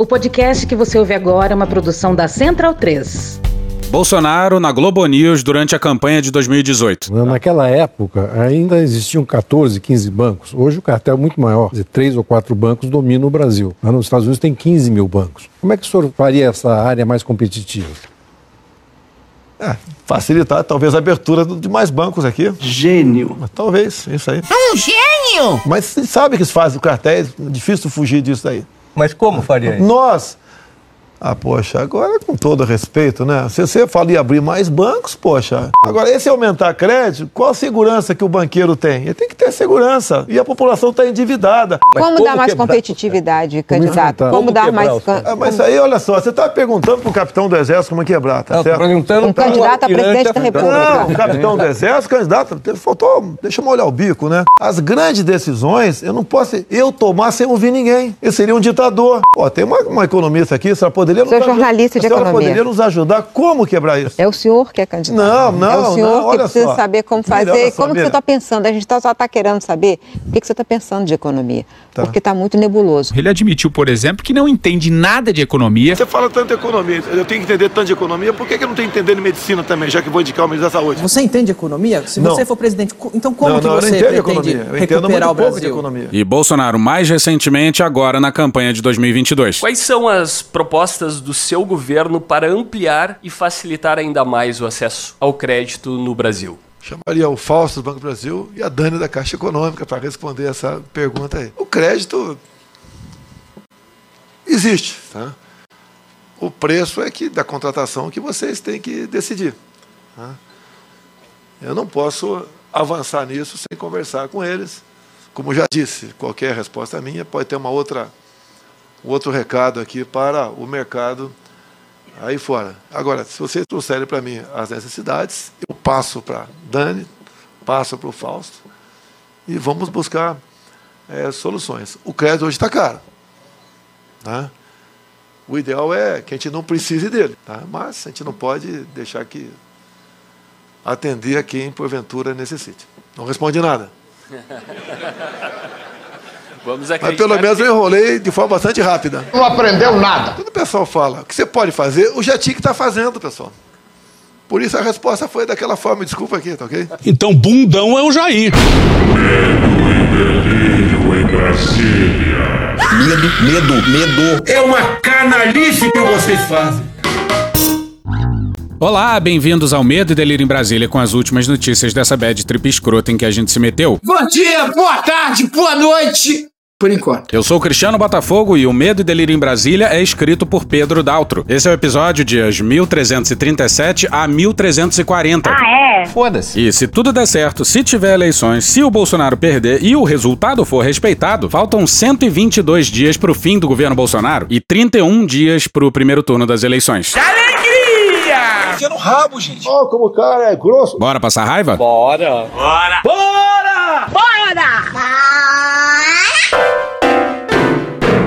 O podcast que você ouve agora é uma produção da Central 3. Bolsonaro na Globo News durante a campanha de 2018. Naquela época, ainda existiam 14, 15 bancos. Hoje o cartel é muito maior. Três ou quatro bancos dominam o Brasil. Lá nos Estados Unidos tem 15 mil bancos. Como é que o senhor faria essa área mais competitiva? É, facilitar talvez a abertura de mais bancos aqui. Gênio. Mas, talvez, isso aí. Um gênio! Mas você sabe que se faz o cartel, é difícil fugir disso aí. Mas como faria isso? Nós. Ah, poxa, agora com todo respeito, né? Se você fala em abrir mais bancos, poxa. Agora, esse aumentar crédito, qual a segurança que o banqueiro tem? Ele tem que ter segurança. E a população está endividada. Como, como dar mais competitividade, candidato? Como, como dar mais. Ah, mas aí, olha só, você está perguntando para o capitão do Exército como quebrar, tá Não, certo? Perguntando um candidato a presidente da República. Não, o capitão do Exército, candidato, faltou, deixa eu molhar o bico, né? As grandes decisões, eu não posso eu tomar sem ouvir ninguém. Eu seria um ditador. Pô, tem uma, uma economista aqui, você poderia... Seu jornalista de a economia. poderia nos ajudar como quebrar isso? É o senhor que é candidato. Não, não, É o senhor não, que precisa só. saber como fazer. só, como que você está pensando? A gente tá- só está querendo saber o que, que você está pensando de economia. Tá. Porque está muito nebuloso. Ele admitiu, por exemplo, que não entende nada de economia. Você fala tanto de economia, eu tenho que entender tanto de economia, por que, que eu não tenho que entender de medicina também, já que vou indicar o ministro da Saúde? Você entende economia? Se Não. você for presidente, então como não, que você pretende economia. Eu entendo recuperar muito o pouco de Brasil? economia. E Bolsonaro mais recentemente agora na campanha de 2022. Quais são as propostas do seu governo para ampliar e facilitar ainda mais o acesso ao crédito no Brasil? Chamaria o Fausto do Banco do Brasil e a Dani da Caixa Econômica para responder essa pergunta aí. O crédito existe, tá? O preço é que da contratação que vocês têm que decidir. tá? Eu não posso avançar nisso sem conversar com eles. Como já disse, qualquer resposta minha pode ter uma outra, outro recado aqui para o mercado aí fora. Agora, se vocês trouxerem para mim as necessidades, eu passo para Dani, passo para o Fausto e vamos buscar eh, soluções. O crédito hoje está caro. Tá? O ideal é que a gente não precise dele, tá? mas a gente não pode deixar que atender a quem porventura necessite. Não responde nada. Vamos Mas pelo menos que- eu enrolei de forma bastante rápida. Não aprendeu nada. Quando o pessoal fala o que você pode fazer, o Jetic está fazendo, pessoal. Por isso a resposta foi daquela forma, desculpa aqui, tá ok? Então, bundão é o Jair. Medo, medo, medo. É uma canalice que vocês fazem. Olá, bem-vindos ao Medo e Delírio em Brasília com as últimas notícias dessa bad trip escrota em que a gente se meteu. Bom dia, boa tarde, boa noite. Por enquanto. Eu sou o Cristiano Botafogo e o Medo e Delírio em Brasília é escrito por Pedro Daltro. Esse é o episódio dias 1337 a 1340. Ah, é? Foda-se. E se tudo der certo, se tiver eleições, se o Bolsonaro perder e o resultado for respeitado, faltam 122 dias pro fim do governo Bolsonaro e 31 dias pro primeiro turno das eleições. Enfia no rabo, gente. Ó, como o cara é grosso. Bora passar raiva? Bora!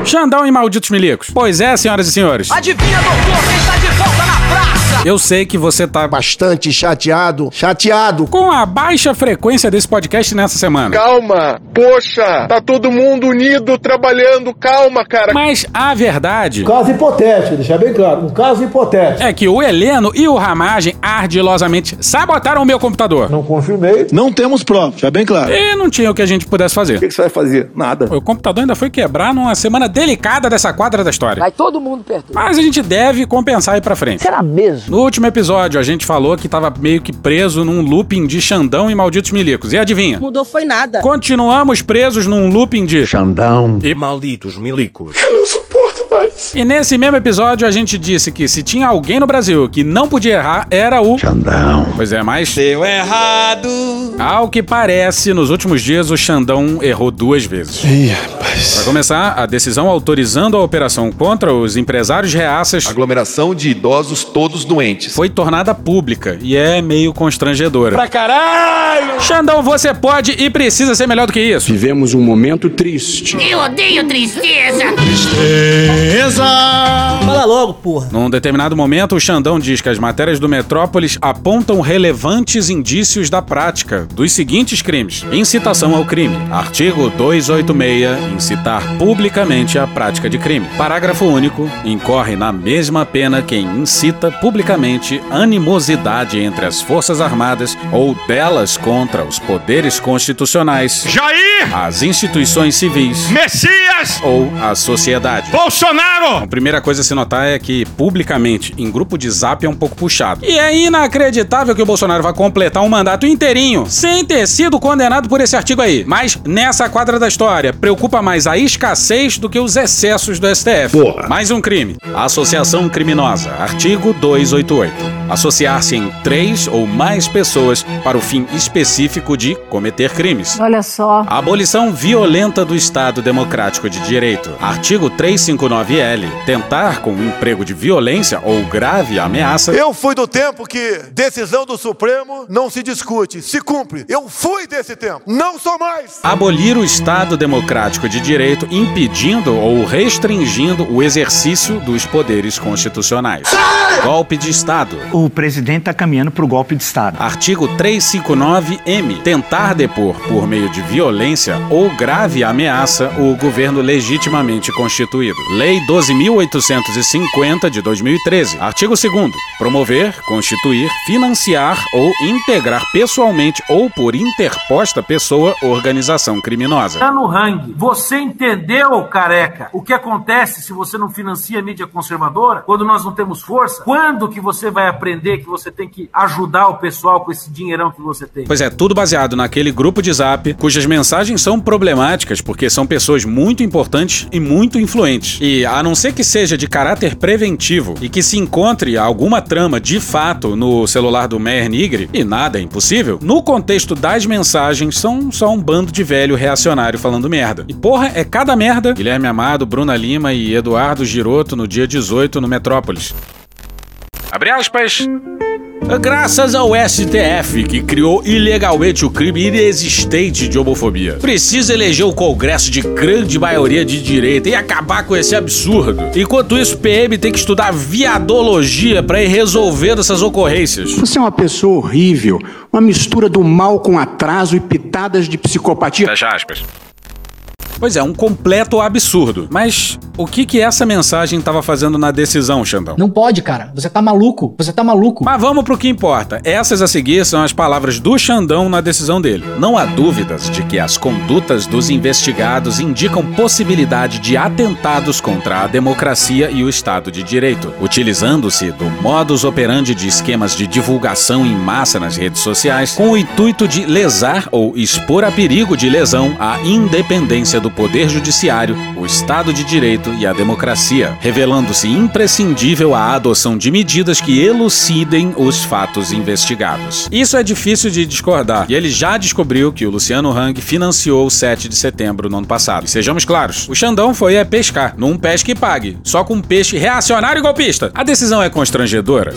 Xandão e malditos milicos. Pois é, senhoras e senhores. Adivinha, doutor, quem está de volta na praça? Eu sei que você tá Bastante chateado, chateado. com a baixa frequência desse podcast nessa semana. Calma, poxa, tá todo mundo unido trabalhando, calma, cara. Mas a verdade Caso hipotético, deixar bem claro, um caso hipotético. é que o Heleno e o Ramagem ardilosamente sabotaram o meu computador. Não confirmei. Não temos prova, já bem claro. E não tinha o que a gente pudesse fazer. O que você vai fazer? Nada. O computador ainda foi quebrar numa semana delicada dessa quadra da história. Vai todo mundo perder. Mas a gente deve compensar aí pra frente. Será mesmo? No último episódio, a gente falou que tava meio que preso num looping de Xandão e malditos milicos. E adivinha? Mudou foi nada. Continuamos presos num looping de Xandão. E malditos milicos. E nesse mesmo episódio a gente disse que se tinha alguém no Brasil que não podia errar, era o. Xandão. Pois é, mas. Deu errado. Ao que parece, nos últimos dias o Xandão errou duas vezes. Ih, rapaz. Para começar, a decisão autorizando a operação contra os empresários reaças Aglomeração de idosos todos doentes. foi tornada pública e é meio constrangedora. Pra caralho! Xandão, você pode e precisa ser melhor do que isso. Vivemos um momento triste. Eu odeio tristeza. Fala logo. logo, porra. Num determinado momento, o Xandão diz que as matérias do Metrópolis apontam relevantes indícios da prática dos seguintes crimes: incitação ao crime. Artigo 286, incitar publicamente a prática de crime. Parágrafo único, incorre na mesma pena quem incita publicamente animosidade entre as Forças Armadas ou delas contra os poderes constitucionais, Jair! as instituições civis Messias! ou a sociedade. Bolsonaro! A primeira coisa a se notar é que, publicamente, em grupo de zap é um pouco puxado. E é inacreditável que o Bolsonaro vá completar um mandato inteirinho sem ter sido condenado por esse artigo aí. Mas, nessa quadra da história, preocupa mais a escassez do que os excessos do STF. Porra. Mais um crime. Associação criminosa. Artigo 288. Associar-se em três ou mais pessoas para o fim específico de cometer crimes. Olha só. Abolição violenta do Estado Democrático de Direito. Artigo 359-L. Tentar com um emprego de violência ou grave ameaça. Eu fui do tempo que decisão do Supremo não se discute, se cumpre. Eu fui desse tempo, não sou mais. Abolir o Estado Democrático de Direito, impedindo ou restringindo o exercício dos poderes constitucionais. Golpe de Estado. O presidente está caminhando para o golpe de Estado. Artigo 359-M. Tentar depor por meio de violência ou grave ameaça o governo legitimamente constituído. Lei 12.850 de 2013. Artigo 2 Promover, constituir, financiar ou integrar pessoalmente ou por interposta pessoa organização criminosa. Tá no rangue. Você entendeu, careca, o que acontece se você não financia a mídia conservadora? Quando nós não temos força? Quando que você vai aprender que você tem que ajudar o pessoal com esse dinheirão que você tem? Pois é, tudo baseado naquele grupo de zap cujas mensagens são problemáticas porque são pessoas muito importantes e muito influentes. E a não ser que seja de caráter preventivo e que se encontre alguma trama de fato no celular do Meyer Nigre, e nada é impossível, no contexto das mensagens são só um bando de velho reacionário falando merda. E porra, é cada merda. Guilherme Amado, Bruna Lima e Eduardo Giroto no dia 18 no Metrópolis. Abre aspas. Graças ao STF, que criou ilegalmente o crime inexistente de homofobia, precisa eleger o Congresso de grande maioria de direita e acabar com esse absurdo. Enquanto isso, PM tem que estudar viadologia para ir resolvendo essas ocorrências. Você é uma pessoa horrível, uma mistura do mal com atraso e pitadas de psicopatia. Fecha aspas. Pois é, um completo absurdo. Mas o que que essa mensagem estava fazendo na decisão, Xandão? Não pode, cara. Você tá maluco. Você tá maluco. Mas vamos pro que importa. Essas a seguir são as palavras do Xandão na decisão dele. Não há dúvidas de que as condutas dos investigados indicam possibilidade de atentados contra a democracia e o Estado de Direito, utilizando-se do modus operandi de esquemas de divulgação em massa nas redes sociais, com o intuito de lesar ou expor a perigo de lesão a independência do Poder Judiciário, o Estado de Direito e a democracia, revelando-se imprescindível a adoção de medidas que elucidem os fatos investigados. Isso é difícil de discordar, e ele já descobriu que o Luciano Hang financiou o 7 de setembro no ano passado. E sejamos claros, o Xandão foi é pescar, num pesque e pague, só com peixe reacionário e golpista. A decisão é constrangedora?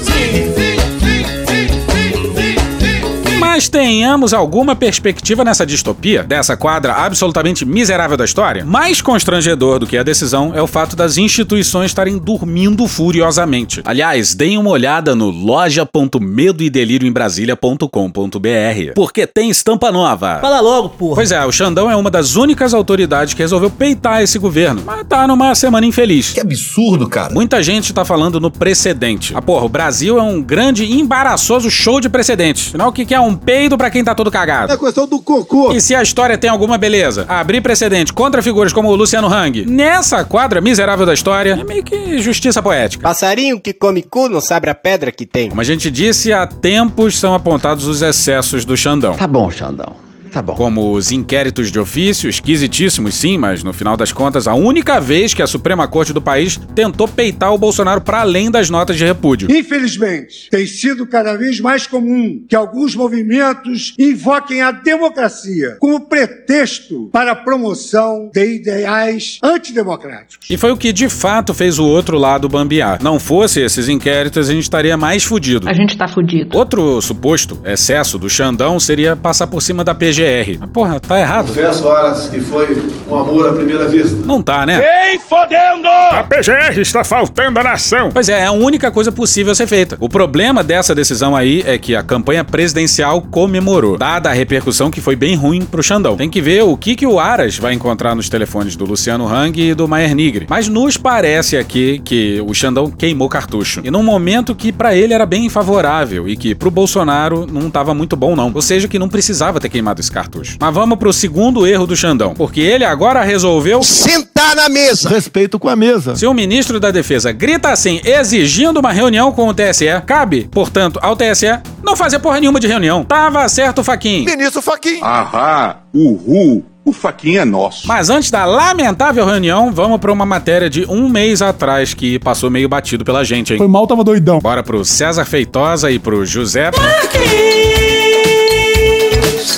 Mas tenhamos alguma perspectiva nessa distopia, dessa quadra absolutamente miserável da história? Mais constrangedor do que a decisão é o fato das instituições estarem dormindo furiosamente. Aliás, deem uma olhada no loja.medoedelirioembrasilha.com.br, porque tem estampa nova. Fala logo, porra. Pois é, o Xandão é uma das únicas autoridades que resolveu peitar esse governo, mas tá numa semana infeliz. Que absurdo, cara. Muita gente tá falando no precedente. Ah, porra, o Brasil é um grande e embaraçoso show de precedentes. Afinal, o que que é um peido pra quem tá todo cagado? É questão do cocô. E se a história tem alguma beleza? Abrir precedente contra figuras como o Luciano Hang nessa quadra miserável da história é meio que justiça poética. Passarinho que come cu não sabe a pedra que tem. Como a gente disse, há tempos são apontados os excessos do Xandão. Tá bom, Xandão. Tá bom. Como os inquéritos de ofício, esquisitíssimos sim, mas no final das contas, a única vez que a Suprema Corte do país tentou peitar o Bolsonaro para além das notas de repúdio. Infelizmente, tem sido cada vez mais comum que alguns movimentos invoquem a democracia como pretexto para a promoção de ideais antidemocráticos. E foi o que de fato fez o outro lado bambear. Não fosse esses inquéritos, a gente estaria mais fudido. A gente tá fudido. Outro suposto excesso do Xandão seria passar por cima da PGR PGR. Mas, porra, tá errado. Confesso, horas, que foi um amor à primeira vista. Não tá, né? Ei, fodendo! A PGR está faltando a nação. Pois é, é a única coisa possível a ser feita. O problema dessa decisão aí é que a campanha presidencial comemorou, dada a repercussão que foi bem ruim pro Xandão. Tem que ver o que, que o Aras vai encontrar nos telefones do Luciano Hang e do Maier Nigre. Mas nos parece aqui que o Xandão queimou cartucho. E num momento que para ele era bem favorável e que pro Bolsonaro não tava muito bom não. Ou seja, que não precisava ter queimado esse cartucho. Mas vamos pro segundo erro do Xandão, porque ele agora resolveu sentar na mesa. Respeito com a mesa. Se o ministro da Defesa grita assim, exigindo uma reunião com o TSE, cabe, portanto, ao TSE não fazer porra nenhuma de reunião. Tava certo, Faquin. Ministro Faquim. Ahá, uhul. O faquinha é nosso. Mas antes da lamentável reunião, vamos pra uma matéria de um mês atrás que passou meio batido pela gente, hein? Foi mal, tava doidão. Bora pro César Feitosa e pro José.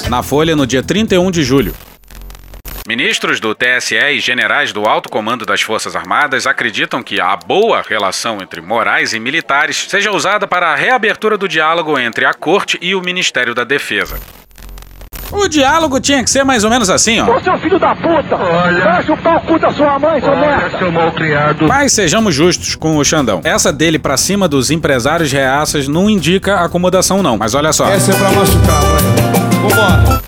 Na Folha, no dia 31 de julho. Ministros do TSE e generais do alto comando das Forças Armadas acreditam que a boa relação entre morais e militares seja usada para a reabertura do diálogo entre a Corte e o Ministério da Defesa. O diálogo tinha que ser mais ou menos assim, ó. Ô seu filho da puta! Olha! Fecha o pau cu da sua mãe, seu merda! seu malcriado. Mas sejamos justos com o Xandão. Essa dele pra cima dos empresários reaças não indica acomodação, não. Mas olha só. Essa é pra machucar, vai. Vambora.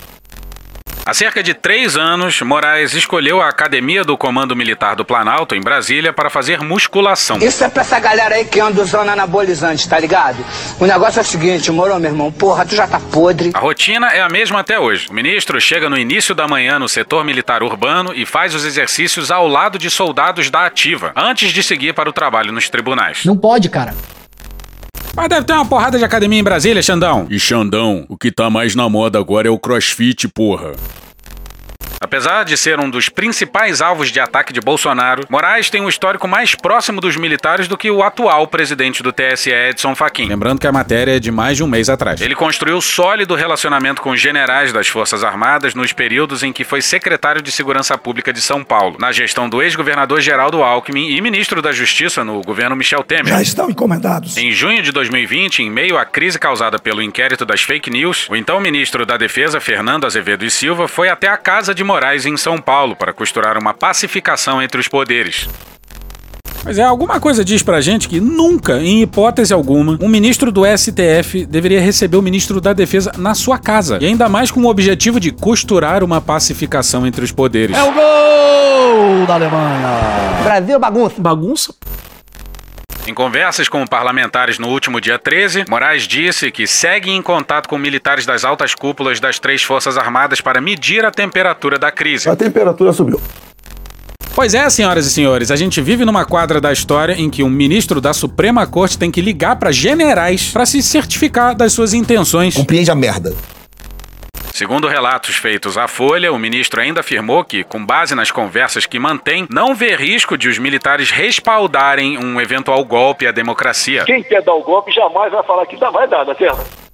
Há cerca de três anos, Moraes escolheu a Academia do Comando Militar do Planalto, em Brasília, para fazer musculação. Isso é pra essa galera aí que anda usando anabolizante, tá ligado? O negócio é o seguinte, moro, meu irmão? Porra, tu já tá podre. A rotina é a mesma até hoje. O ministro chega no início da manhã no setor militar urbano e faz os exercícios ao lado de soldados da ativa, antes de seguir para o trabalho nos tribunais. Não pode, cara. Mas deve ter uma porrada de academia em Brasília, Xandão. E Xandão, o que tá mais na moda agora é o crossfit, porra. Apesar de ser um dos principais alvos de ataque de Bolsonaro, Moraes tem um histórico mais próximo dos militares do que o atual presidente do TSE, Edson Fachin. Lembrando que a matéria é de mais de um mês atrás. Ele construiu sólido relacionamento com os generais das Forças Armadas nos períodos em que foi secretário de Segurança Pública de São Paulo, na gestão do ex-governador Geraldo Alckmin e ministro da Justiça no governo Michel Temer. Já estão encomendados. Em junho de 2020, em meio à crise causada pelo inquérito das fake news, o então ministro da Defesa, Fernando Azevedo e Silva, foi até a casa de Moraes em São Paulo para costurar uma pacificação entre os poderes. Mas é, alguma coisa diz pra gente que nunca, em hipótese alguma, um ministro do STF deveria receber o ministro da Defesa na sua casa. E ainda mais com o objetivo de costurar uma pacificação entre os poderes. É o gol da Alemanha. Brasil bagunça. Bagunça? Em conversas com parlamentares no último dia 13, Moraes disse que segue em contato com militares das altas cúpulas das três Forças Armadas para medir a temperatura da crise. A temperatura subiu. Pois é, senhoras e senhores, a gente vive numa quadra da história em que um ministro da Suprema Corte tem que ligar para generais para se certificar das suas intenções. Compreende a merda. Segundo relatos feitos à Folha, o ministro ainda afirmou que, com base nas conversas que mantém, não vê risco de os militares respaldarem um eventual golpe à democracia. Quem quer dar o golpe jamais vai falar que dá, vai dar, da terra.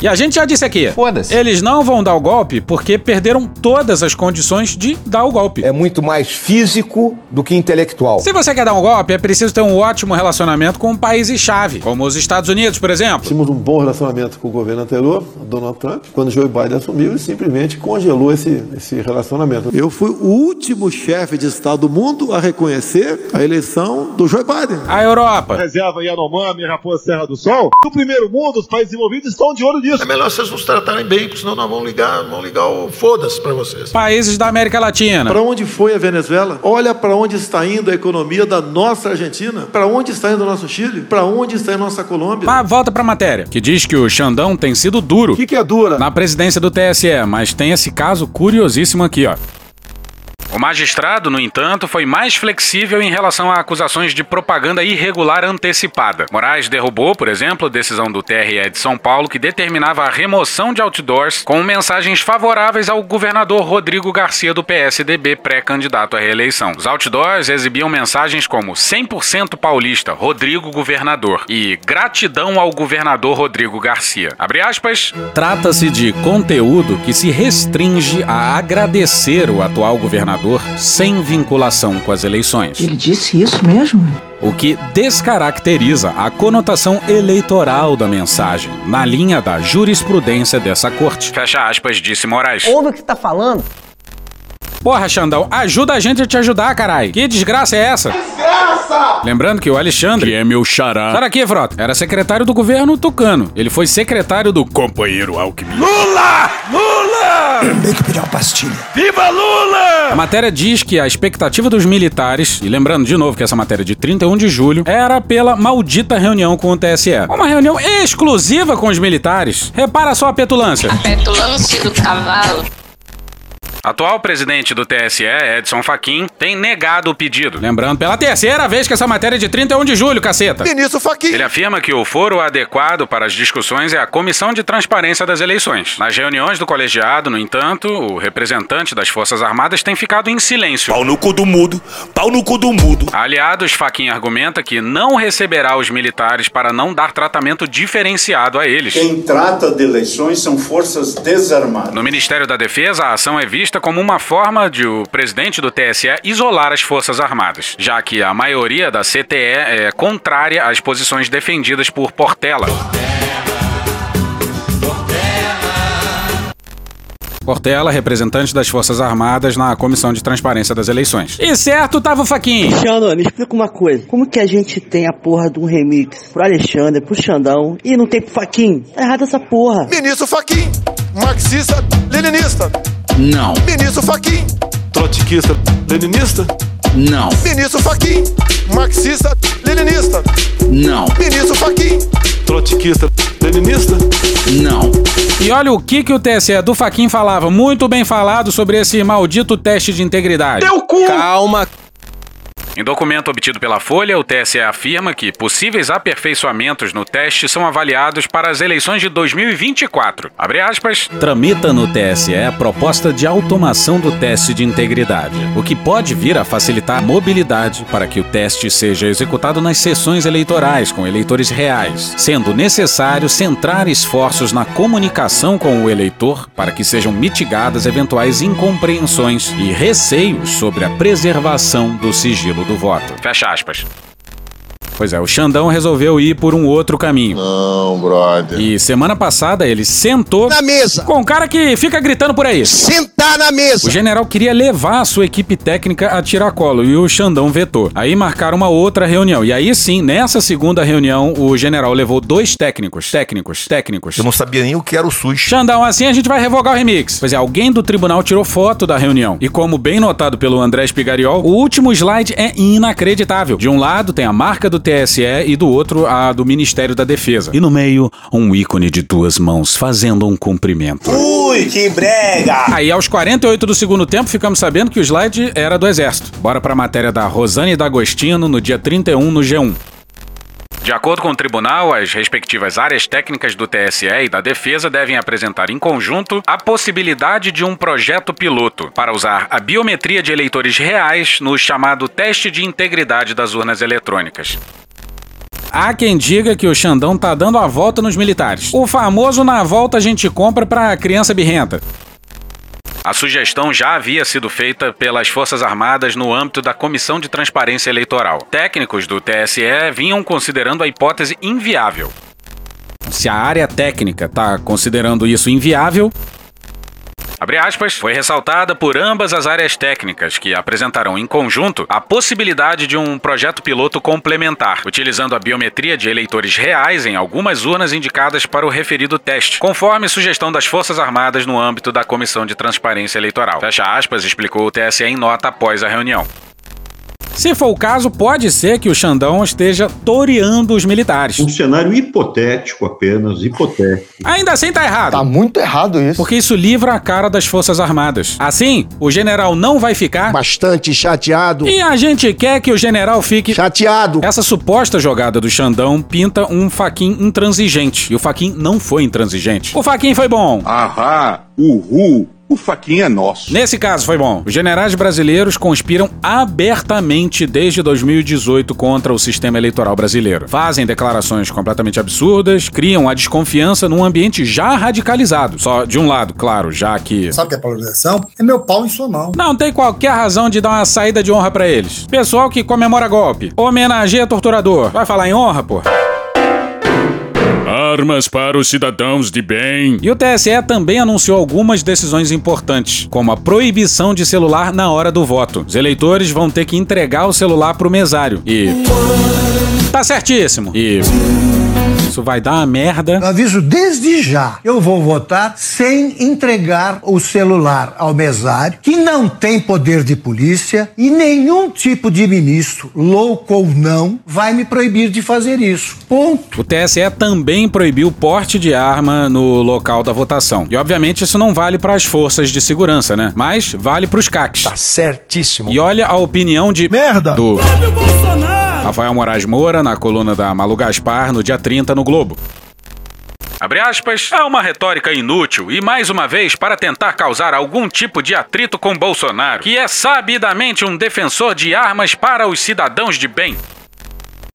E a gente já disse aqui. Foda-se. Eles não vão dar o golpe porque perderam todas as condições de dar o golpe. É muito mais físico do que intelectual. Se você quer dar um golpe, é preciso ter um ótimo relacionamento com países-chave, como os Estados Unidos, por exemplo. Tínhamos um bom relacionamento com o governo anterior, Donald Trump, quando Joe Biden assumiu e simplesmente congelou esse, esse relacionamento. Eu fui o último chefe de Estado do mundo a reconhecer a eleição do Joe Biden. A Europa. Reserva Yanomami, Raposa Serra do Sol. No primeiro mundo, os países envolvidos estão de olho nisso. É melhor vocês nos tratarem bem, porque senão nós vamos ligar, vamos ligar o foda-se para vocês. Países da América Latina. Para onde foi a Venezuela? Olha para onde está indo a economia da nossa Argentina. Para onde está indo o nosso Chile? Para onde está indo a nossa Colômbia? Mas volta pra matéria, que diz que o Xandão tem sido duro. O que, que é dura? Na presidência do TSE, mas tem esse caso curiosíssimo aqui, ó. O magistrado, no entanto, foi mais flexível em relação a acusações de propaganda irregular antecipada. Moraes derrubou, por exemplo, a decisão do TRE de São Paulo que determinava a remoção de outdoors com mensagens favoráveis ao governador Rodrigo Garcia do PSDB, pré-candidato à reeleição. Os outdoors exibiam mensagens como 100% paulista, Rodrigo governador e gratidão ao governador Rodrigo Garcia. Abre aspas. Trata-se de conteúdo que se restringe a agradecer o atual governador sem vinculação com as eleições. Ele disse isso mesmo? o que descaracteriza a conotação eleitoral da mensagem, na linha da jurisprudência dessa corte. Fecha aspas, disse Moraes. Ouve o que tá falando. Porra, Xandão, ajuda a gente a te ajudar, carai. Que desgraça é essa? Desgraça! Lembrando que o Alexandre, que é meu xará, Sai daqui, Frota, era secretário do governo tucano. Ele foi secretário do companheiro Alckmin. Lula! Lula! Tem que pedir uma pastilha. Viva Lula! A matéria diz que a expectativa dos militares, e lembrando de novo que essa matéria é de 31 de julho, era pela maldita reunião com o TSE. Uma reunião exclusiva com os militares. Repara só a petulância. Petulância do cavalo. Atual presidente do TSE, Edson Fachin, tem negado o pedido. Lembrando pela terceira vez que essa matéria é de 31 de julho, caceta. Ministro Fachin. Ele afirma que o foro adequado para as discussões é a Comissão de Transparência das Eleições. Nas reuniões do colegiado, no entanto, o representante das Forças Armadas tem ficado em silêncio. Pau no cu do mudo, pau no cu do mudo. Aliados, Fachin argumenta que não receberá os militares para não dar tratamento diferenciado a eles. Quem trata de eleições são forças desarmadas. No Ministério da Defesa, a ação é vista como uma forma de o presidente do TSE isolar as Forças Armadas, já que a maioria da CTE é contrária às posições defendidas por Portela. Portela, representante das Forças Armadas na Comissão de Transparência das Eleições. E certo tava o Faquinha. Xandão, me explica uma coisa. Como que a gente tem a porra de um remix pro Alexandre, pro Xandão e não tem pro Faquinho? Tá errado essa porra. Ministro Fachin, marxista, leninista. Não. Ministro Fachin, trotskista, leninista. Não. Ministro Fachin, marxista, leninista. Não. Ministro Fachin, trotskista, leninista. Não. E olha o que, que o TSE do Faquin falava, muito bem falado sobre esse maldito teste de integridade. Teu cu! Calma. Em documento obtido pela Folha, o TSE afirma que possíveis aperfeiçoamentos no teste são avaliados para as eleições de 2024. Abre aspas. Tramita no TSE a proposta de automação do teste de integridade, o que pode vir a facilitar a mobilidade para que o teste seja executado nas sessões eleitorais com eleitores reais, sendo necessário centrar esforços na comunicação com o eleitor para que sejam mitigadas eventuais incompreensões e receios sobre a preservação do sigilo do voto. Fecha aspas. Pois é, o Xandão resolveu ir por um outro caminho. Não, brother. E semana passada ele sentou Na mesa. com um cara que fica gritando por aí. Sentar na mesa. O general queria levar a sua equipe técnica a tiracolo e o Xandão vetou. Aí marcaram uma outra reunião. E aí sim, nessa segunda reunião, o general levou dois técnicos. Técnicos, técnicos. Eu não sabia nem o que era o SUS. Xandão, assim a gente vai revogar o remix. Pois é, alguém do tribunal tirou foto da reunião. E como bem notado pelo André Spigariol, o último slide é inacreditável. De um lado tem a marca do TSE e do outro a do Ministério da Defesa. E no meio, um ícone de duas mãos fazendo um cumprimento. Ui, que brega! Aí, aos 48 do segundo tempo, ficamos sabendo que o slide era do Exército. Bora pra matéria da Rosane D'Agostino no dia 31 no G1. De acordo com o tribunal, as respectivas áreas técnicas do TSE e da Defesa devem apresentar em conjunto a possibilidade de um projeto piloto para usar a biometria de eleitores reais no chamado teste de integridade das urnas eletrônicas. Há quem diga que o Xandão tá dando a volta nos militares. O famoso na volta a gente compra pra criança birrenta. A sugestão já havia sido feita pelas Forças Armadas no âmbito da Comissão de Transparência Eleitoral. Técnicos do TSE vinham considerando a hipótese inviável. Se a área técnica está considerando isso inviável, Abre aspas, foi ressaltada por ambas as áreas técnicas que apresentarão em conjunto a possibilidade de um projeto piloto complementar, utilizando a biometria de eleitores reais em algumas urnas indicadas para o referido teste, conforme sugestão das Forças Armadas no âmbito da Comissão de Transparência Eleitoral. Fecha aspas, explicou o TSE em nota após a reunião. Se for o caso, pode ser que o Xandão esteja toreando os militares. Um cenário hipotético apenas, hipotético. Ainda assim tá errado. Tá muito errado isso. Porque isso livra a cara das Forças Armadas. Assim, o general não vai ficar. Bastante chateado. E a gente quer que o general fique. Chateado. Essa suposta jogada do Xandão pinta um Faquin intransigente. E o Faquin não foi intransigente. O Faquin foi bom. Ahá, uhul. O faquinha é nosso. Nesse caso foi bom. Os generais brasileiros conspiram abertamente desde 2018 contra o sistema eleitoral brasileiro. Fazem declarações completamente absurdas, criam a desconfiança num ambiente já radicalizado. Só de um lado, claro, já que. Sabe o que é polarização? É meu pau em sua mão. Não tem qualquer razão de dar uma saída de honra para eles. Pessoal que comemora golpe, homenageia torturador. Vai falar em honra, pô? Armas para os cidadãos de bem. E o TSE também anunciou algumas decisões importantes, como a proibição de celular na hora do voto. Os eleitores vão ter que entregar o celular pro mesário. E. Tá certíssimo. E. Isso vai dar uma merda. Eu aviso desde já. Eu vou votar sem entregar o celular ao mesário, que não tem poder de polícia e nenhum tipo de ministro, louco ou não, vai me proibir de fazer isso. Ponto. O TSE também proibiu o porte de arma no local da votação. E obviamente isso não vale para as forças de segurança, né? Mas vale para os CACs. Tá certíssimo. E olha a opinião de merda do Rafael Moraes Moura na coluna da Malu Gaspar no dia 30 no Globo. Abre aspas, é uma retórica inútil e, mais uma vez, para tentar causar algum tipo de atrito com Bolsonaro, que é sabidamente um defensor de armas para os cidadãos de bem.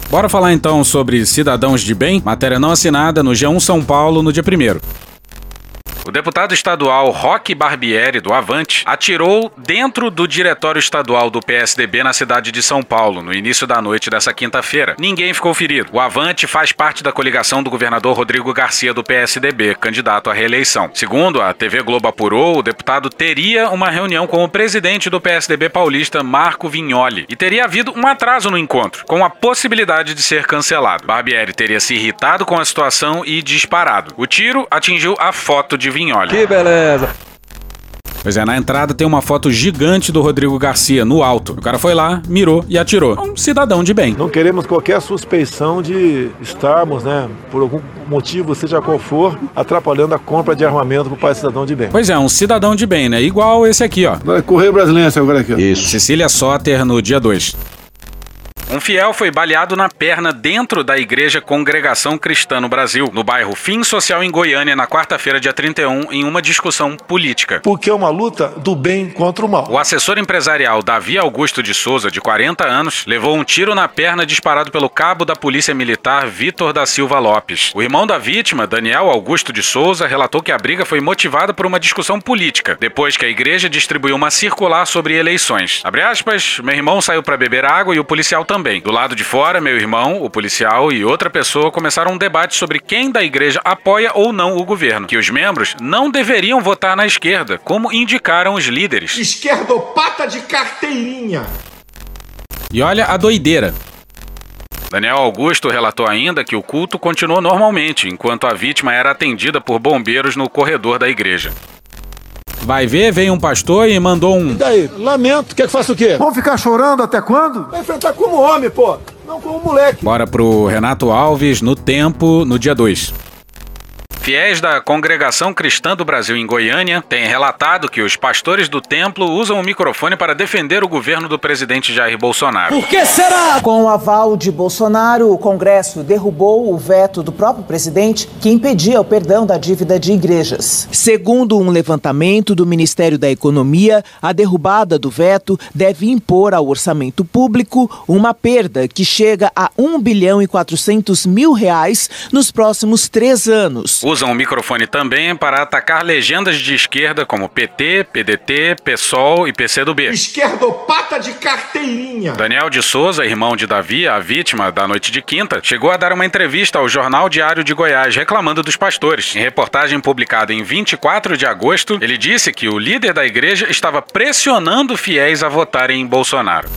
Bora falar então sobre cidadãos de bem? Matéria não assinada no G1 São Paulo no dia 1 o deputado estadual Roque Barbieri, do Avante, atirou dentro do diretório estadual do PSDB na cidade de São Paulo, no início da noite dessa quinta-feira. Ninguém ficou ferido. O Avante faz parte da coligação do governador Rodrigo Garcia, do PSDB, candidato à reeleição. Segundo a TV Globo apurou, o deputado teria uma reunião com o presidente do PSDB paulista, Marco Vignoli, e teria havido um atraso no encontro, com a possibilidade de ser cancelado. Barbieri teria se irritado com a situação e disparado. O tiro atingiu a foto de Vignoli. Que beleza! Pois é, na entrada tem uma foto gigante do Rodrigo Garcia, no alto. O cara foi lá, mirou e atirou. Um cidadão de bem. Não queremos qualquer suspeição de estarmos, né, por algum motivo, seja qual for, atrapalhando a compra de armamento para o pai cidadão de bem. Pois é, um cidadão de bem, né? Igual esse aqui, ó. Correio Brasileiro agora aqui, ó. Isso. Cecília Soter no dia 2. Um fiel foi baleado na perna dentro da Igreja Congregação Cristã no Brasil, no bairro Fim Social em Goiânia, na quarta-feira, dia 31, em uma discussão política. Porque é uma luta do bem contra o mal. O assessor empresarial Davi Augusto de Souza, de 40 anos, levou um tiro na perna disparado pelo cabo da Polícia Militar Vitor da Silva Lopes. O irmão da vítima, Daniel Augusto de Souza, relatou que a briga foi motivada por uma discussão política, depois que a igreja distribuiu uma circular sobre eleições. Abre aspas, meu irmão saiu para beber água e o policial também também. Do lado de fora, meu irmão, o policial e outra pessoa começaram um debate sobre quem da igreja apoia ou não o governo, que os membros não deveriam votar na esquerda, como indicaram os líderes. Esquerdopata de carteirinha. E olha a doideira. Daniel Augusto relatou ainda que o culto continuou normalmente, enquanto a vítima era atendida por bombeiros no corredor da igreja. Vai ver, veio um pastor e mandou um. E daí? Lamento, quer que faça o quê? Vamos ficar chorando até quando? Vai enfrentar como homem, pô, não como moleque. Bora pro Renato Alves no tempo, no dia 2. Fiéis da Congregação Cristã do Brasil em Goiânia têm relatado que os pastores do templo usam o microfone para defender o governo do presidente Jair Bolsonaro. Por que será? Com o aval de Bolsonaro, o Congresso derrubou o veto do próprio presidente que impedia o perdão da dívida de igrejas. Segundo um levantamento do Ministério da Economia, a derrubada do veto deve impor ao orçamento público uma perda que chega a 1 bilhão e 400 mil reais nos próximos três anos usam o microfone também para atacar legendas de esquerda como PT, PDT, PSOL e PCdoB. Esquerdopata de carteirinha. Daniel de Souza, irmão de Davi, a vítima da noite de quinta, chegou a dar uma entrevista ao Jornal Diário de Goiás reclamando dos pastores. Em reportagem publicada em 24 de agosto, ele disse que o líder da igreja estava pressionando fiéis a votarem em Bolsonaro.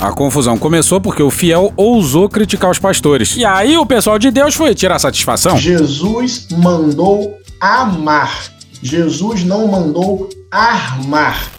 A confusão começou porque o fiel ousou criticar os pastores. E aí o pessoal de Deus foi tirar satisfação. Jesus mandou amar. Jesus não mandou armar.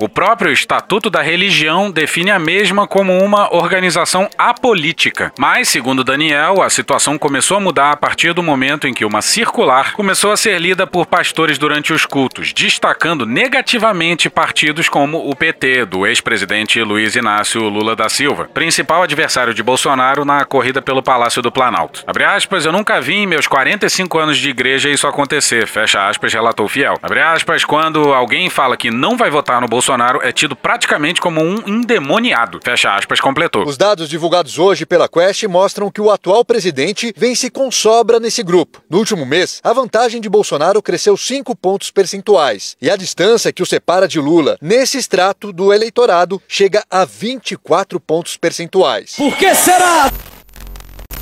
O próprio Estatuto da Religião define a mesma como uma organização apolítica. Mas, segundo Daniel, a situação começou a mudar a partir do momento em que uma circular começou a ser lida por pastores durante os cultos, destacando negativamente partidos como o PT, do ex-presidente Luiz Inácio Lula da Silva, principal adversário de Bolsonaro na corrida pelo Palácio do Planalto. Abre aspas, eu nunca vi em meus 45 anos de igreja isso acontecer, fecha aspas, relatou Fiel. Abre aspas, quando alguém fala que não vai votar no Bolsonaro, é tido praticamente como um endemoniado, fecha aspas, completou. Os dados divulgados hoje pela Quest mostram que o atual presidente vence com sobra nesse grupo. No último mês, a vantagem de Bolsonaro cresceu 5 pontos percentuais e a distância que o separa de Lula nesse extrato do eleitorado chega a 24 pontos percentuais. Por que será?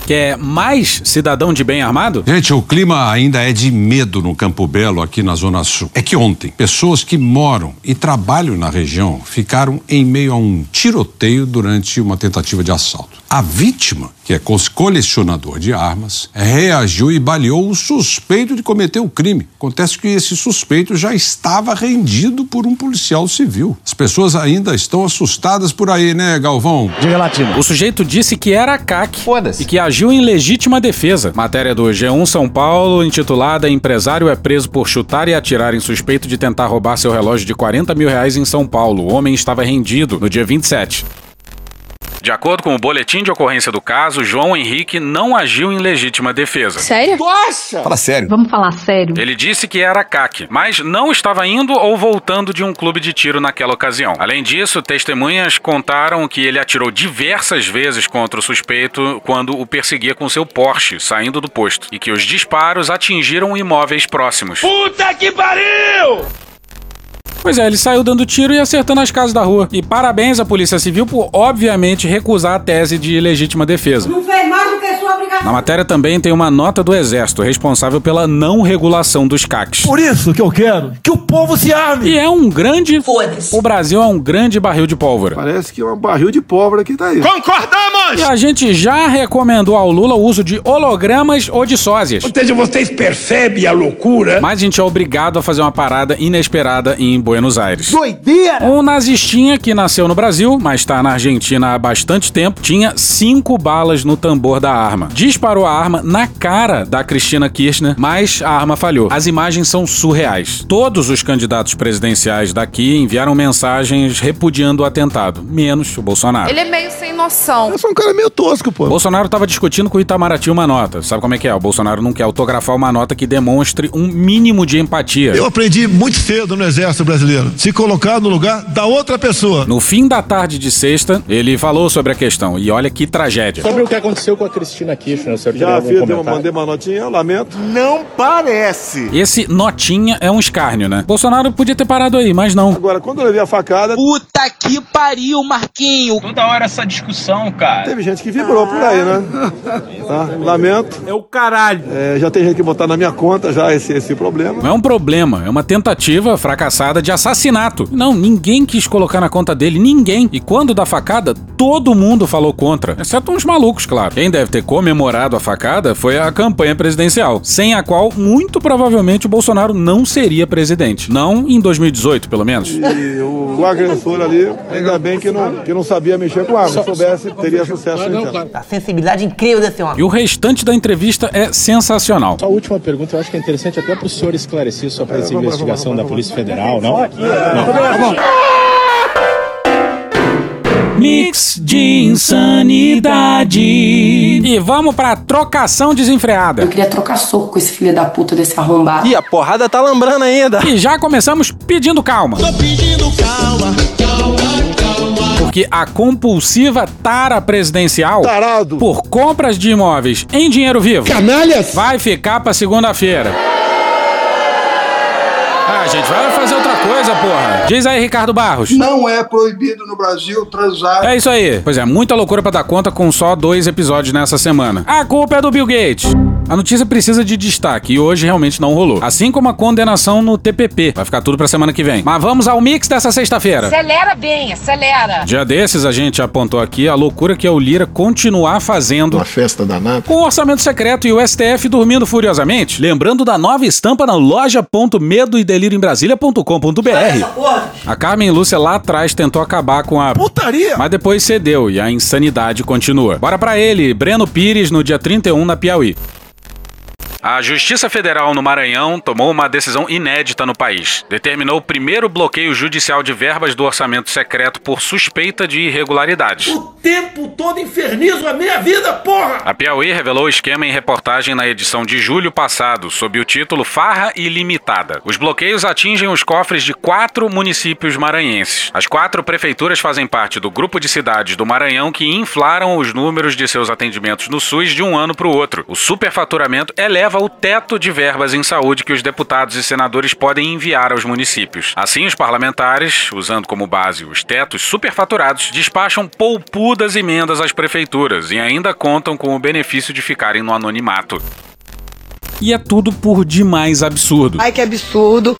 Quer mais cidadão de bem armado? Gente, o clima ainda é de medo no Campo Belo, aqui na Zona Sul. É que ontem, pessoas que moram e trabalham na região ficaram em meio a um tiroteio durante uma tentativa de assalto. A vítima, que é colecionador de armas, reagiu e baleou o suspeito de cometer o crime. Acontece que esse suspeito já estava rendido por um policial civil. As pessoas ainda estão assustadas por aí, né, Galvão? Diga latino. O sujeito disse que era CAC e que agiu em legítima defesa. Matéria do G1 São Paulo, intitulada Empresário é preso por chutar e atirar em suspeito de tentar roubar seu relógio de 40 mil reais em São Paulo. O homem estava rendido no dia 27. De acordo com o boletim de ocorrência do caso, João Henrique não agiu em legítima defesa. Sério? Nossa! Fala sério. Vamos falar sério. Ele disse que era CAC, mas não estava indo ou voltando de um clube de tiro naquela ocasião. Além disso, testemunhas contaram que ele atirou diversas vezes contra o suspeito quando o perseguia com seu Porsche, saindo do posto, e que os disparos atingiram imóveis próximos. Puta que pariu! Pois é, ele saiu dando tiro e acertando as casas da rua. E parabéns à Polícia Civil por, obviamente, recusar a tese de legítima defesa. Não do que sua obrigação. Na matéria também tem uma nota do Exército responsável pela não regulação dos CACs. Por isso que eu quero que o povo se arme. E é um grande. Foda-se. O Brasil é um grande barril de pólvora. Parece que é um barril de pólvora que tá aí. Concordamos! E a gente já recomendou ao Lula o uso de hologramas ou de sósias. Ou seja, vocês percebem a loucura? Mas a gente é obrigado a fazer uma parada inesperada em Buenos Aires. Doideira! Um nazistinha que nasceu no Brasil, mas está na Argentina há bastante tempo, tinha cinco balas no tambor da arma. Disparou a arma na cara da Cristina Kirchner, mas a arma falhou. As imagens são surreais. Todos os candidatos presidenciais daqui enviaram mensagens repudiando o atentado, menos o Bolsonaro. Ele é meio sem noção. Eu sou um cara meio tosco, pô. Bolsonaro estava discutindo com o Itamaraty uma nota. Sabe como é que é? O Bolsonaro não quer autografar uma nota que demonstre um mínimo de empatia. Eu aprendi muito cedo no Exército Brasileiro. Se colocar no lugar da outra pessoa. No fim da tarde de sexta, ele falou sobre a questão. E olha que tragédia. Sobre o que aconteceu com a Cristina Kirchner, o senhor Já fiz, eu mandei uma notinha, eu lamento. Não parece. Esse notinha é um escárnio, né? Bolsonaro podia ter parado aí, mas não. Agora, quando eu levei a facada, Puta que pariu, Marquinho. Toda hora essa discussão, cara. teve gente que vibrou por aí, né? Tá? Lamento. É o caralho. É, já tem gente que botar na minha conta já esse, esse problema. Não é um problema, é uma tentativa fracassada de assassinato. Não, ninguém quis colocar na conta dele, ninguém. E quando da facada, todo mundo falou contra, exceto uns malucos, claro. Quem deve ter comemorado a facada foi a campanha presidencial, sem a qual muito provavelmente o Bolsonaro não seria presidente. Não em 2018, pelo menos. E o, o agressor ali, ainda bem que não, que não sabia mexer com arma. Se soubesse, teria sucesso inferno. A sensibilidade incrível desse homem. E o restante da entrevista é sensacional. Só a última pergunta, eu acho que é interessante até para o senhor esclarecer sobre essa investigação da Polícia Federal, não? Não. Mix de insanidade. E vamos pra trocação desenfreada. Eu queria trocar soco com esse filho da puta desse arrombado. Ih, a porrada tá lambrando ainda. E já começamos pedindo calma. Tô pedindo calma, calma, Porque a compulsiva tara presidencial Tarado. por compras de imóveis em dinheiro vivo Canalhas! vai ficar pra segunda-feira. Ah, gente, vai fazer outra coisa, porra. Diz aí, Ricardo Barros. Não é proibido no Brasil transar. É isso aí. Pois é, muita loucura pra dar conta com só dois episódios nessa semana. A culpa é do Bill Gates. A notícia precisa de destaque e hoje realmente não rolou. Assim como a condenação no TPP. Vai ficar tudo pra semana que vem. Mas vamos ao mix dessa sexta-feira. Acelera bem, acelera. Dia desses a gente apontou aqui a loucura que é o Lira continuar fazendo Uma festa danada. com o orçamento secreto e o STF dormindo furiosamente. Lembrando da nova estampa na loja.medoedelírio em Brasília.com.br. A Carmen Lúcia lá atrás tentou acabar com a putaria, mas depois cedeu e a insanidade continua. Bora pra ele, Breno Pires, no dia 31 na Piauí. A Justiça Federal no Maranhão tomou uma decisão inédita no país. Determinou o primeiro bloqueio judicial de verbas do orçamento secreto por suspeita de irregularidades. O tempo todo infernizo a minha vida, porra! A Piauí revelou o esquema em reportagem na edição de julho passado, sob o título Farra Ilimitada. Os bloqueios atingem os cofres de quatro municípios maranhenses. As quatro prefeituras fazem parte do grupo de cidades do Maranhão que inflaram os números de seus atendimentos no SUS de um ano para o outro. O superfaturamento eleva o teto de verbas em saúde que os deputados e senadores podem enviar aos municípios. Assim, os parlamentares, usando como base os tetos superfaturados, despacham poupudas emendas às prefeituras e ainda contam com o benefício de ficarem no anonimato. E é tudo por demais absurdo. Ai, que absurdo.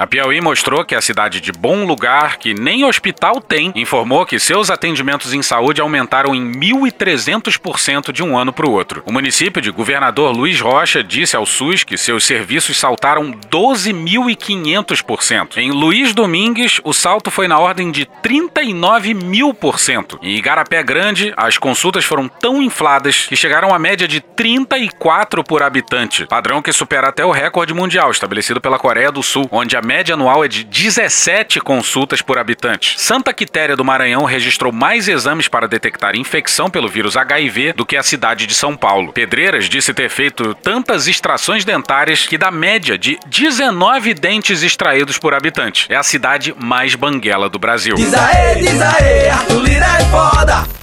A Piauí mostrou que a cidade de Bom Lugar, que nem hospital tem, informou que seus atendimentos em saúde aumentaram em 1.300% de um ano para o outro. O município de Governador Luiz Rocha disse ao SUS que seus serviços saltaram 12.500%. Em Luiz Domingues, o salto foi na ordem de 39 mil por cento. Em Igarapé Grande, as consultas foram tão infladas que chegaram à média de 34 por habitante, padrão que supera até o recorde mundial estabelecido pela Coreia do Sul, onde a média anual é de 17 consultas por habitante. Santa Quitéria do Maranhão registrou mais exames para detectar infecção pelo vírus HIV do que a cidade de São Paulo. Pedreiras disse ter feito tantas extrações dentárias que dá média de 19 dentes extraídos por habitante. É a cidade mais banguela do Brasil. Diz aê, diz aê, Arthur Lira é foda!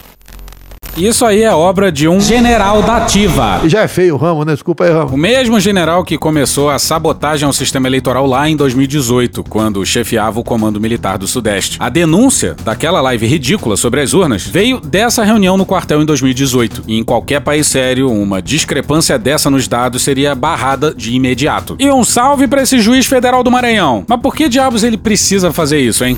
Isso aí é obra de um general da ativa. E já é feio o ramo, né? Desculpa aí, ramo. O mesmo general que começou a sabotagem ao sistema eleitoral lá em 2018, quando chefiava o Comando Militar do Sudeste. A denúncia daquela live ridícula sobre as urnas veio dessa reunião no quartel em 2018. E em qualquer país sério, uma discrepância dessa nos dados seria barrada de imediato. E um salve para esse juiz federal do Maranhão. Mas por que diabos ele precisa fazer isso, hein?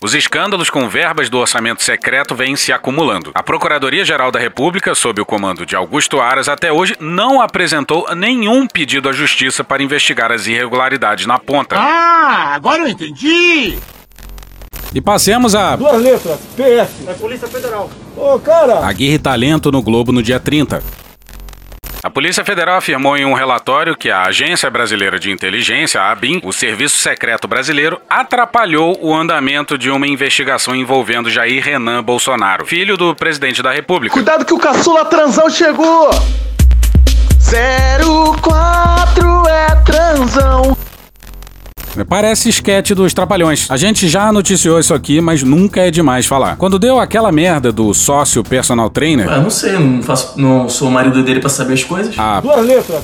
Os escândalos com verbas do orçamento secreto vêm se acumulando. A Procuradoria-Geral da República, sob o comando de Augusto Aras, até hoje não apresentou nenhum pedido à Justiça para investigar as irregularidades na ponta. Ah, agora eu entendi! E passemos a. Duas letras, PS. É Polícia Federal. Ô, cara! Aguirre Talento no Globo no dia 30. A Polícia Federal afirmou em um relatório que a Agência Brasileira de Inteligência, a ABIN, o Serviço Secreto Brasileiro, atrapalhou o andamento de uma investigação envolvendo Jair Renan Bolsonaro, filho do presidente da República. Cuidado que o caçula transão chegou! 04 é transão. Parece esquete dos Trapalhões. A gente já noticiou isso aqui, mas nunca é demais falar. Quando deu aquela merda do sócio personal trainer. Ah, não sei, não, faço, não sou o marido dele pra saber as coisas. A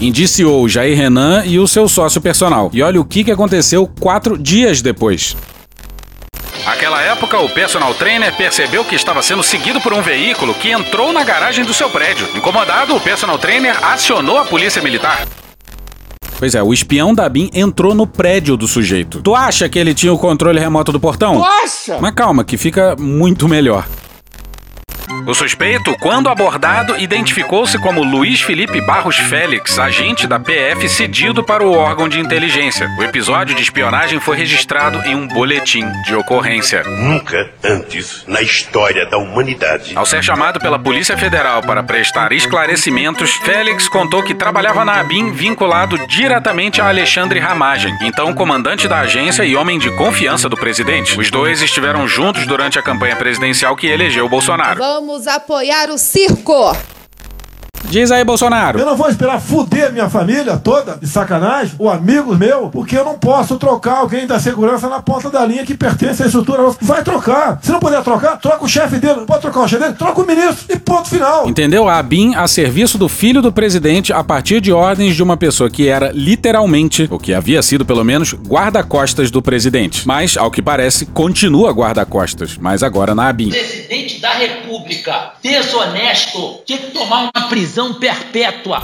indiciou Jair Renan e o seu sócio personal. E olha o que, que aconteceu quatro dias depois. Naquela época, o personal trainer percebeu que estava sendo seguido por um veículo que entrou na garagem do seu prédio. Incomodado, o personal trainer acionou a polícia militar. Pois é, o espião da BIM entrou no prédio do sujeito. Tu acha que ele tinha o controle remoto do portão? Tu acha? Mas calma, que fica muito melhor. O suspeito, quando abordado, identificou-se como Luiz Felipe Barros Félix, agente da PF cedido para o órgão de inteligência. O episódio de espionagem foi registrado em um boletim de ocorrência. Nunca antes na história da humanidade. Ao ser chamado pela Polícia Federal para prestar esclarecimentos, Félix contou que trabalhava na ABIN vinculado diretamente a Alexandre Ramagem, então comandante da agência e homem de confiança do presidente. Os dois estiveram juntos durante a campanha presidencial que elegeu Bolsonaro. Vamos apoiar o circo! Diz aí, Bolsonaro. Eu não vou esperar fuder minha família toda, de sacanagem, ou amigos meus, porque eu não posso trocar alguém da segurança na ponta da linha que pertence à estrutura. Vai trocar. Se não puder trocar, troca o chefe dele. Não pode trocar o chefe dele, troca o ministro e ponto final. Entendeu? A ABIN a serviço do filho do presidente a partir de ordens de uma pessoa que era literalmente, o que havia sido pelo menos, guarda-costas do presidente. Mas, ao que parece, continua guarda-costas, mas agora na ABIN. Presidente da República, desonesto, tinha que tomar uma prisão perpétua.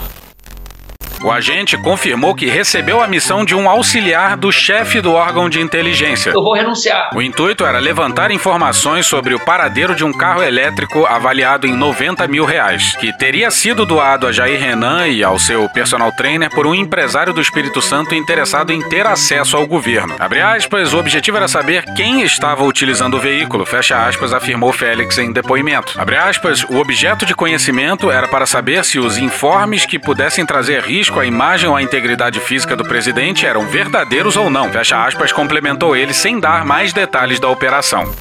O agente confirmou que recebeu a missão de um auxiliar do chefe do órgão de inteligência. Eu vou renunciar. O intuito era levantar informações sobre o paradeiro de um carro elétrico avaliado em 90 mil reais, que teria sido doado a Jair Renan e ao seu personal trainer por um empresário do Espírito Santo interessado em ter acesso ao governo. Abre aspas, o objetivo era saber quem estava utilizando o veículo, fecha aspas, afirmou Félix em depoimento. Abre aspas, o objeto de conhecimento era para saber se os informes que pudessem trazer risco à imagem ou à integridade física do presidente eram verdadeiros ou não. Fecha aspas, complementou ele sem dar mais detalhes da operação.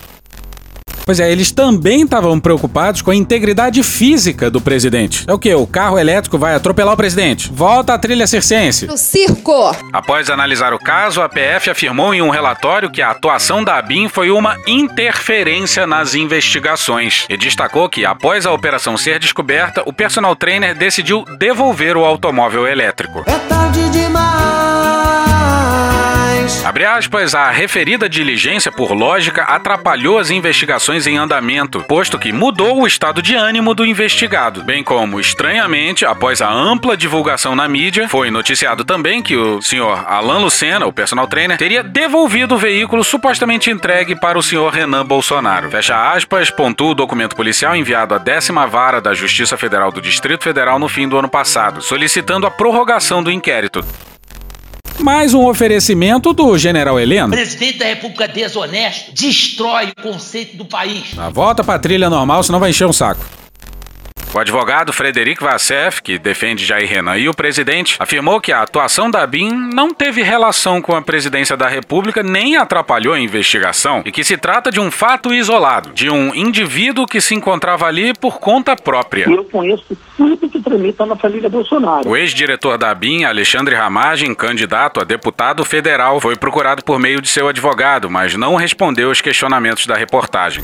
Pois é, eles também estavam preocupados com a integridade física do presidente. É o que? O carro elétrico vai atropelar o presidente. Volta à trilha circense. No circo. Após analisar o caso, a PF afirmou em um relatório que a atuação da ABIN foi uma interferência nas investigações. E destacou que, após a operação ser descoberta, o personal trainer decidiu devolver o automóvel elétrico. É tarde demais. Abre aspas, a referida diligência, por lógica, atrapalhou as investigações em andamento, posto que mudou o estado de ânimo do investigado, bem como, estranhamente, após a ampla divulgação na mídia, foi noticiado também que o senhor Alan Lucena, o personal trainer, teria devolvido o veículo supostamente entregue para o senhor Renan Bolsonaro. Fecha aspas, pontua o documento policial enviado à décima vara da Justiça Federal do Distrito Federal no fim do ano passado, solicitando a prorrogação do inquérito. Mais um oferecimento do general Heleno. Presidente da República desonesto destrói o conceito do país. Na volta pra trilha normal, senão vai encher um saco. O advogado Frederic Vassef, que defende Jair Renan e o presidente, afirmou que a atuação da BIM não teve relação com a presidência da República nem atrapalhou a investigação e que se trata de um fato isolado, de um indivíduo que se encontrava ali por conta própria. Eu conheço tudo que tramita na família Bolsonaro. O ex-diretor da BIM, Alexandre Ramagem, candidato a deputado federal, foi procurado por meio de seu advogado, mas não respondeu aos questionamentos da reportagem.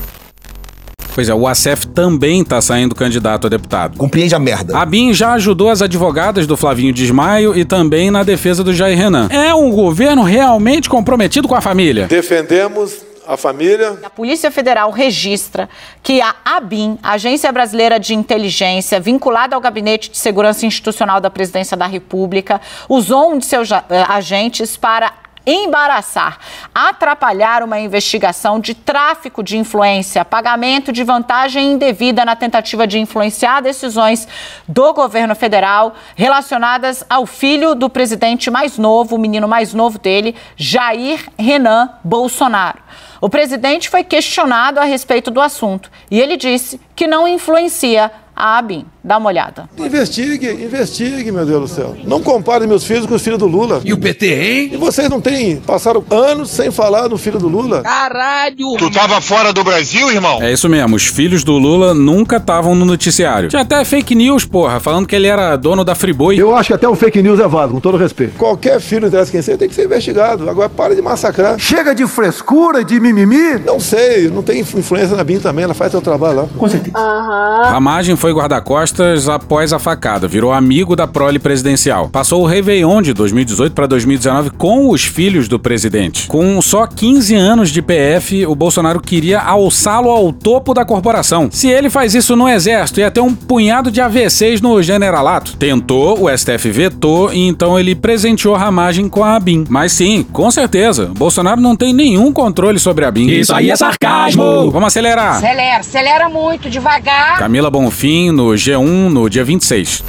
Pois é, o ACF também tá saindo candidato a deputado. Compreende a merda. A BIM já ajudou as advogadas do Flavinho Desmaio e também na defesa do Jair Renan. É um governo realmente comprometido com a família. Defendemos a família. A Polícia Federal registra que a ABIN, Agência Brasileira de Inteligência, vinculada ao Gabinete de Segurança Institucional da Presidência da República, usou um de seus uh, agentes para embaraçar, atrapalhar uma investigação de tráfico de influência, pagamento de vantagem indevida na tentativa de influenciar decisões do governo federal relacionadas ao filho do presidente mais novo, o menino mais novo dele, Jair Renan Bolsonaro. O presidente foi questionado a respeito do assunto e ele disse que não influencia a ABIN. Dá uma olhada. Investigue, investigue, meu Deus do céu. Não compare meus filhos com os filhos do Lula. E o PT, hein? E vocês não têm, passaram anos sem falar no filho do Lula? Caralho! Tu tava fora do Brasil, irmão? É isso mesmo, os filhos do Lula nunca estavam no noticiário. Tinha até fake news, porra, falando que ele era dono da Friboi. Eu acho que até o fake news é válido, com todo respeito. Qualquer filho, interessa quem seja, tem que ser investigado. Agora para de massacrar. Chega de frescura, de mimimi. Não sei, não tem influência na BIM também, ela faz seu trabalho lá. Com certeza. Ramagem foi guarda-costas após a facada, virou amigo da prole presidencial. Passou o Réveillon de 2018 para 2019 com os filhos do presidente. Com só 15 anos de PF, o Bolsonaro queria alçá-lo ao topo da corporação. Se ele faz isso no exército, ia ter um punhado de AVCs no generalato. Tentou, o STF vetou e então ele presenteou Ramagem com a ABIN. Mas sim, com certeza, Bolsonaro não tem nenhum controle sobre a ABIN. Isso aí é sarcasmo! Vamos acelerar! Acelera, acelera muito, devagar. Camila Bonfim no G1 no dia 26.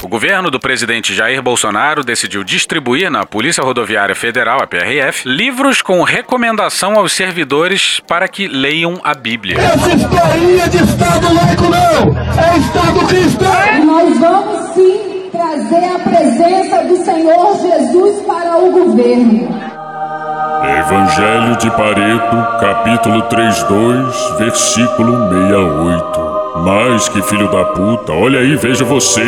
O governo do presidente Jair Bolsonaro decidiu distribuir na Polícia Rodoviária Federal, a PRF, livros com recomendação aos servidores para que leiam a Bíblia. Essa historinha de Estado laico não! É Estado cristão! Nós vamos sim trazer a presença do Senhor Jesus para o governo. Evangelho de Pareto, capítulo 32, versículo 68. Mais que filho da puta, olha aí, veja você,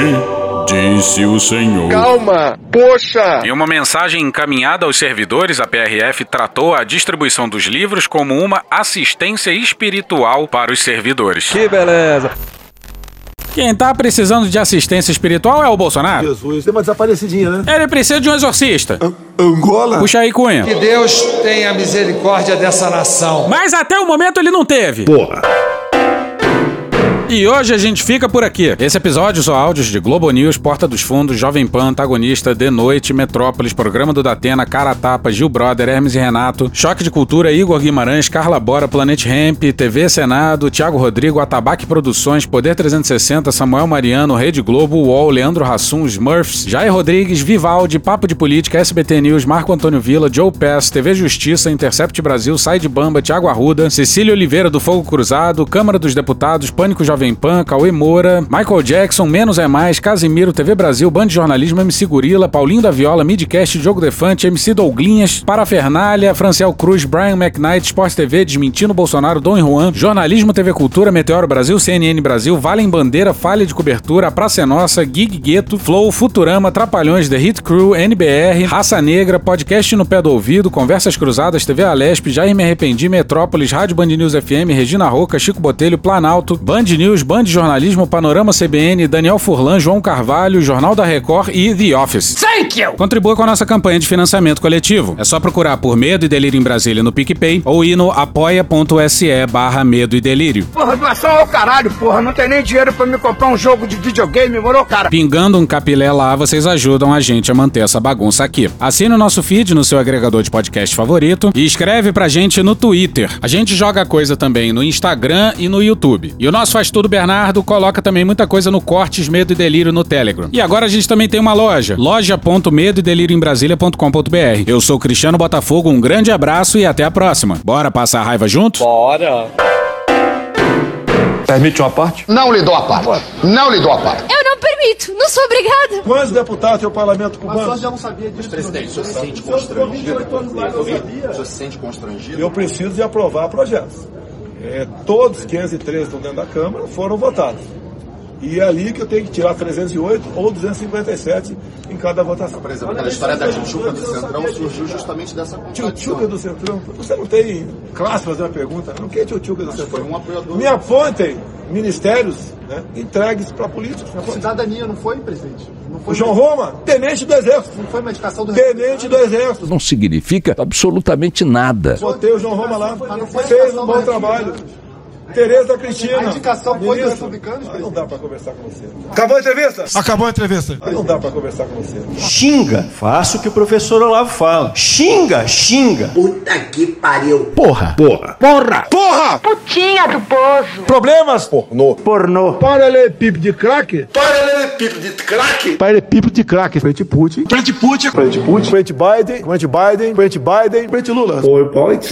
disse o Senhor. Calma, poxa! Em uma mensagem encaminhada aos servidores, a PRF tratou a distribuição dos livros como uma assistência espiritual para os servidores. Que beleza! Quem tá precisando de assistência espiritual é o Bolsonaro. Jesus, tem uma desaparecidinha, né? Ele precisa de um exorcista. Angola? Puxa aí, Cunha. Que Deus tenha misericórdia dessa nação. Mas até o momento ele não teve. Porra. E hoje a gente fica por aqui. Esse episódio são áudios de Globo News, Porta dos Fundos, Jovem Pan, Antagonista, De Noite, Metrópolis, Programa do Datena, Cara Tapa, Gil Brother, Hermes e Renato, Choque de Cultura, Igor Guimarães, Carla Bora, Planet Ramp, TV Senado, Thiago Rodrigo, Atabaque Produções, Poder 360, Samuel Mariano, Rede Globo, UOL, Leandro Hassum, Smurfs, Jair Rodrigues, Vivaldi, Papo de Política, SBT News, Marco Antônio Vila, Joe Pass, TV Justiça, Intercept Brasil, Sai de Bamba, Thiago Arruda, Cecília Oliveira do Fogo Cruzado, Câmara dos Deputados, Pânico Jovem Pan, Cauê Moura, Michael Jackson, Menos é Mais, Casimiro, TV Brasil, Band de Jornalismo, MC Gorila, Paulinho da Viola, Midcast, Diogo Defante, MC Douglinhas, Parafernália, Franciel Cruz, Brian McKnight, Sport TV, Desmentindo Bolsonaro, Dom Juan, Jornalismo TV Cultura, Meteoro Brasil, CNN Brasil, Valem Bandeira, Falha de Cobertura, A Praça é Nossa, Gig Gueto, Flow, Futurama, Trapalhões, The Hit Crew, NBR, Raça Negra, Podcast no Pé do Ouvido, Conversas Cruzadas, TV Alesp, Jair Me Arrependi, Metrópolis, Rádio Band News FM, Regina Roca, Chico Botelho, Planalto, Band News, Band Jornalismo, Panorama CBN, Daniel Furlan, João Carvalho, Jornal da Record e The Office. Thank you! Contribua com a nossa campanha de financiamento coletivo. É só procurar por Medo e Delírio em Brasília no PicPay ou ir no apoia.se barra Medo e Delírio. Porra, doação ao caralho, porra. Não tem nem dinheiro pra me comprar um jogo de videogame, morou, cara? Pingando um capilé lá, vocês ajudam a gente a manter essa bagunça aqui. Assine o nosso feed no seu agregador de podcast favorito e escreve pra gente no Twitter. A gente joga coisa também no Instagram e no YouTube. E o nosso Faz Tudo Bernardo coloca também muita coisa no Cortes Medo e Delírio no Telegram. E agora a gente também tem uma loja, loja.medo e delírio em Brasília.com.br. Eu sou Cristiano Botafogo, um grande abraço e até a próxima. Bora passar a raiva junto? Bora! Permite uma parte? Não lhe dou a parte. Não lhe dou a parte. Eu não permito, não sou obrigada. Quantos deputados tem o parlamento cubano? já não sabia disso. Presidente, o senhor se sente constrangido? O senhor se sente constrangido? Eu preciso de aprovar projetos. É, todos 513 que estão dentro da Câmara foram votados. E é ali que eu tenho que tirar 308 ou 257 em cada votação. Por exemplo, aquela história da tchutchuca do Centrão surgiu justamente dessa contradição. Tchutchuca do Centrão? Você não tem classe para fazer uma pergunta? Não que é tchutchuca do Centrão? Foi um apoiador. Me apontem ministérios né, entregues para políticos. Cidadania não foi, presidente? Não O João Roma, tenente do Exército. Não foi uma indicação do Tenente do Exército. Não significa absolutamente nada. Botei o João Roma lá. Fez um bom trabalho. Tereza Cristina. A indicação foi do Ministro. republicano, Aí não dá pra conversar com você. Acabou a entrevista? Acabou a entrevista. Não dá pra conversar com você. Xinga. Faça o que o professor Olavo fala. Xinga, xinga. Puta que pariu. Porra. Porra. Porra! Porra! Putinha do poço. Problemas? Pornô. Pornô. Paralelepípedo de crack? Paralelepípedo de craque. Paralelepípedo de crack. Frente Putin. Frente Putin. Frente Putin. Frente Biden. Frente Biden. Frente Biden. Frente Lula.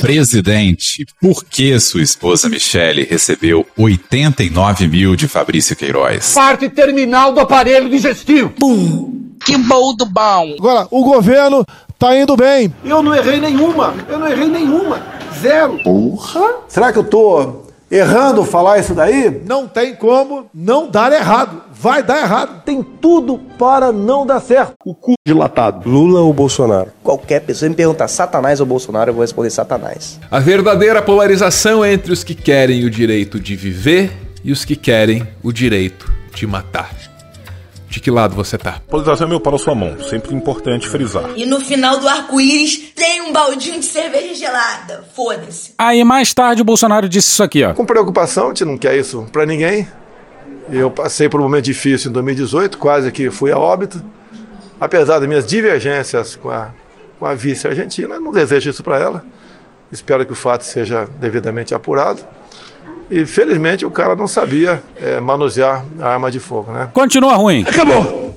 Presidente, por que sua esposa Michele recebeu 89 mil de Fabrício Queiroz? Parte terminal do aparelho digestivo. Pum! Que bom do bom! Agora, o governo tá indo bem. Eu não errei nenhuma. Eu não errei nenhuma. Zero. Porra. Será que eu tô errando falar isso daí? Não tem como não dar errado. Vai dar errado. Tem tudo para não dar certo. O cu dilatado. Lula ou Bolsonaro? Qualquer pessoa me perguntar Satanás ou Bolsonaro, eu vou responder Satanás. A verdadeira polarização é entre os que querem o direito de viver e os que querem o direito de matar. De que lado você tá? Polarização é meu para a sua mão, sempre importante frisar. E no final do arco-íris tem um baldinho de cerveja gelada. Foda-se. Aí mais tarde o Bolsonaro disse isso aqui, ó. Com preocupação, a gente não quer isso para ninguém. Eu passei por um momento difícil em 2018, quase que fui a óbito. Apesar das minhas divergências com a, com a vice argentina, não desejo isso para ela. Espero que o fato seja devidamente apurado. E felizmente o cara não sabia é, manusear a arma de fogo, né? Continua ruim. Acabou.